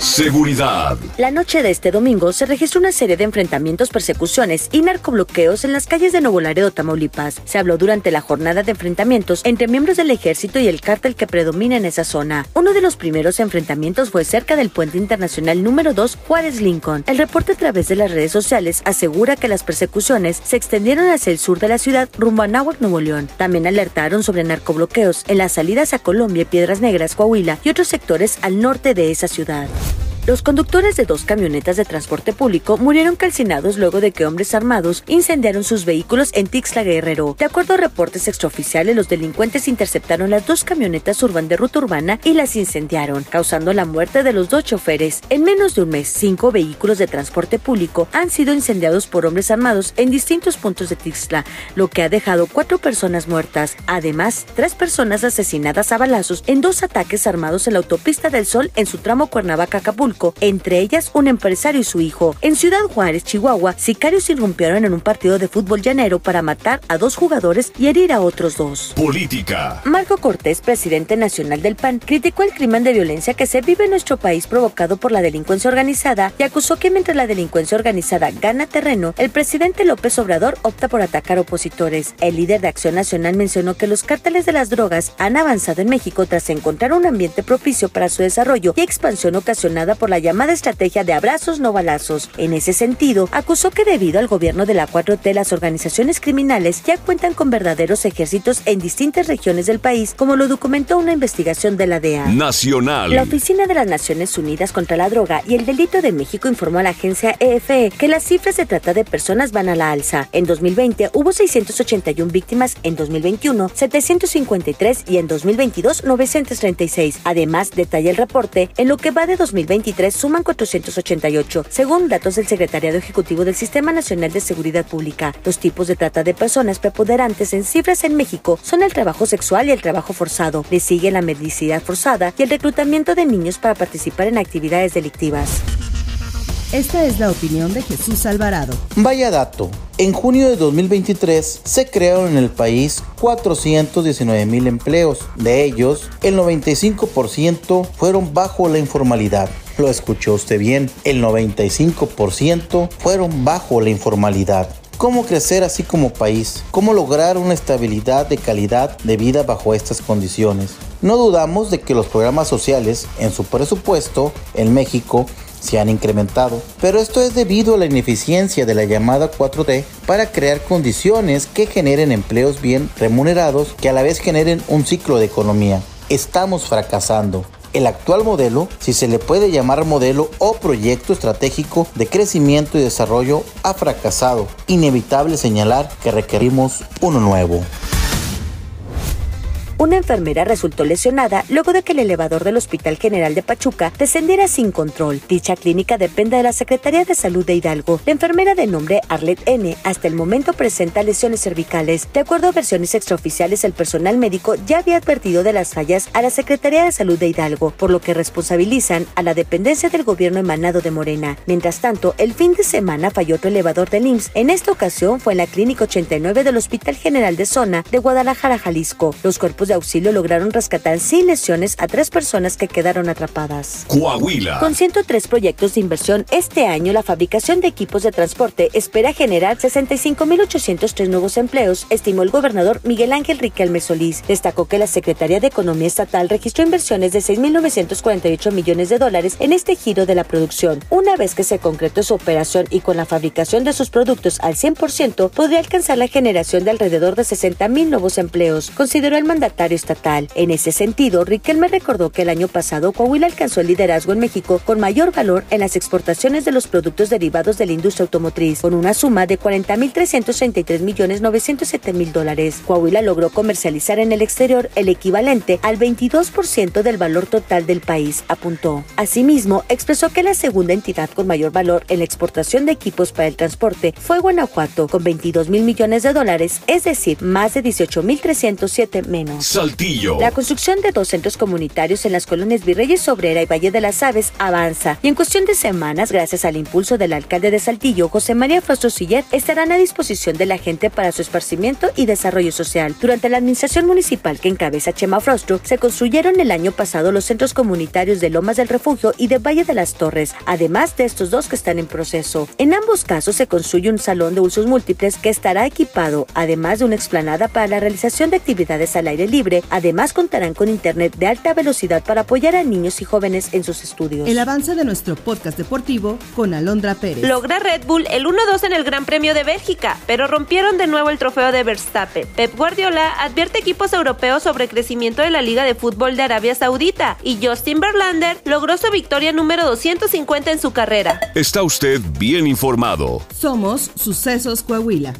Seguridad. La noche de este domingo se registró una serie de enfrentamientos, persecuciones y narcobloqueos en las calles de Nuevo Laredo, Tamaulipas. Se habló durante la jornada de enfrentamientos entre miembros del ejército y el cártel que predomina en esa zona. Uno de los primeros enfrentamientos fue cerca del puente internacional número 2 Juárez Lincoln. El reporte a través de las redes sociales asegura que las persecuciones se extendieron hacia el sur de la ciudad rumbo a Náhuac, Nuevo León. También alertaron sobre narcobloqueos en las salidas a Colombia, Piedras Negras, Coahuila y otros sectores al norte de esa ciudad. Los conductores de dos camionetas de transporte público murieron calcinados luego de que hombres armados incendiaron sus vehículos en Tixla Guerrero. De acuerdo a reportes extraoficiales, los delincuentes interceptaron las dos camionetas urban de ruta urbana y las incendiaron, causando la muerte de los dos choferes. En menos de un mes, cinco vehículos de transporte público han sido incendiados por hombres armados en distintos puntos de Tixla, lo que ha dejado cuatro personas muertas. Además, tres personas asesinadas a balazos en dos ataques armados en la autopista del Sol en su tramo Cuernavaca-Acapulco entre ellas un empresario y su hijo. En Ciudad Juárez, Chihuahua, sicarios irrumpieron en un partido de fútbol llanero para matar a dos jugadores y herir a otros dos. Política. Marco Cortés, presidente nacional del PAN, criticó el crimen de violencia que se vive en nuestro país provocado por la delincuencia organizada y acusó que mientras la delincuencia organizada gana terreno, el presidente López Obrador opta por atacar opositores. El líder de Acción Nacional mencionó que los cárteles de las drogas han avanzado en México tras encontrar un ambiente propicio para su desarrollo y expansión ocasionada por la llamada estrategia de abrazos no balazos. En ese sentido, acusó que debido al gobierno de la 4T las organizaciones criminales ya cuentan con verdaderos ejércitos en distintas regiones del país, como lo documentó una investigación de la DEA. Nacional. La Oficina de las Naciones Unidas contra la Droga y el Delito de México informó a la agencia EFE que las cifras de trata de personas van a la alza. En 2020 hubo 681 víctimas, en 2021 753 y en 2022 936. Además, detalla el reporte, en lo que va de 2023 suman 488, según datos del Secretariado Ejecutivo del Sistema Nacional de Seguridad Pública. Los tipos de trata de personas preponderantes en cifras en México son el trabajo sexual y el trabajo forzado. Le sigue la mendicidad forzada y el reclutamiento de niños para participar en actividades delictivas. Esta es la opinión de Jesús Alvarado. Vaya dato. En junio de 2023 se crearon en el país 419 mil empleos. De ellos, el 95% fueron bajo la informalidad. Lo escuchó usted bien, el 95% fueron bajo la informalidad. ¿Cómo crecer así como país? ¿Cómo lograr una estabilidad de calidad de vida bajo estas condiciones? No dudamos de que los programas sociales en su presupuesto en México se han incrementado, pero esto es debido a la ineficiencia de la llamada 4T para crear condiciones que generen empleos bien remunerados que a la vez generen un ciclo de economía. Estamos fracasando. El actual modelo, si se le puede llamar modelo o proyecto estratégico de crecimiento y desarrollo, ha fracasado. Inevitable señalar que requerimos uno nuevo. Una enfermera resultó lesionada luego de que el elevador del Hospital General de Pachuca descendiera sin control. Dicha clínica depende de la Secretaría de Salud de Hidalgo. La enfermera de nombre Arlet N hasta el momento presenta lesiones cervicales. De acuerdo a versiones extraoficiales, el personal médico ya había advertido de las fallas a la Secretaría de Salud de Hidalgo, por lo que responsabilizan a la dependencia del gobierno emanado de Morena. Mientras tanto, el fin de semana falló otro elevador del IMSS. En esta ocasión fue en la Clínica 89 del Hospital General de Zona de Guadalajara, Jalisco. Los cuerpos de auxilio lograron rescatar sin lesiones a tres personas que quedaron atrapadas. Coahuila. Con 103 proyectos de inversión este año, la fabricación de equipos de transporte espera generar 65.803 nuevos empleos, estimó el gobernador Miguel Ángel Riquelme Solís. Destacó que la Secretaría de Economía Estatal registró inversiones de 6.948 millones de dólares en este giro de la producción. Una vez que se concretó su operación y con la fabricación de sus productos al 100%, podría alcanzar la generación de alrededor de 60.000 nuevos empleos, consideró el estatal. En ese sentido, Riquelme recordó que el año pasado Coahuila alcanzó el liderazgo en México con mayor valor en las exportaciones de los productos derivados de la industria automotriz, con una suma de 40.333 millones 907 mil dólares. Coahuila logró comercializar en el exterior el equivalente al 22% del valor total del país, apuntó. Asimismo, expresó que la segunda entidad con mayor valor en la exportación de equipos para el transporte fue Guanajuato, con 22 mil millones de dólares, es decir, más de 18.307 menos. Saltillo. La construcción de dos centros comunitarios en las colonias Virreyes Obrera y Valle de las Aves avanza y en cuestión de semanas, gracias al impulso del alcalde de Saltillo, José María Frostro Sillet, estarán a disposición de la gente para su esparcimiento y desarrollo social. Durante la administración municipal que encabeza Chema Frostro, se construyeron el año pasado los centros comunitarios de Lomas del Refugio y de Valle de las Torres, además de estos dos que están en proceso. En ambos casos se construye un salón de usos múltiples que estará equipado, además de una explanada para la realización de actividades al aire libre. Además contarán con internet de alta velocidad para apoyar a niños y jóvenes en sus estudios. El avance de nuestro podcast deportivo con Alondra Pérez. Logra Red Bull el 1-2 en el Gran Premio de Bélgica, pero rompieron de nuevo el trofeo de Verstappen. Pep Guardiola advierte equipos europeos sobre crecimiento de la Liga de Fútbol de Arabia Saudita y Justin Verlander logró su victoria número 250 en su carrera. Está usted bien informado. Somos Sucesos Coahuila.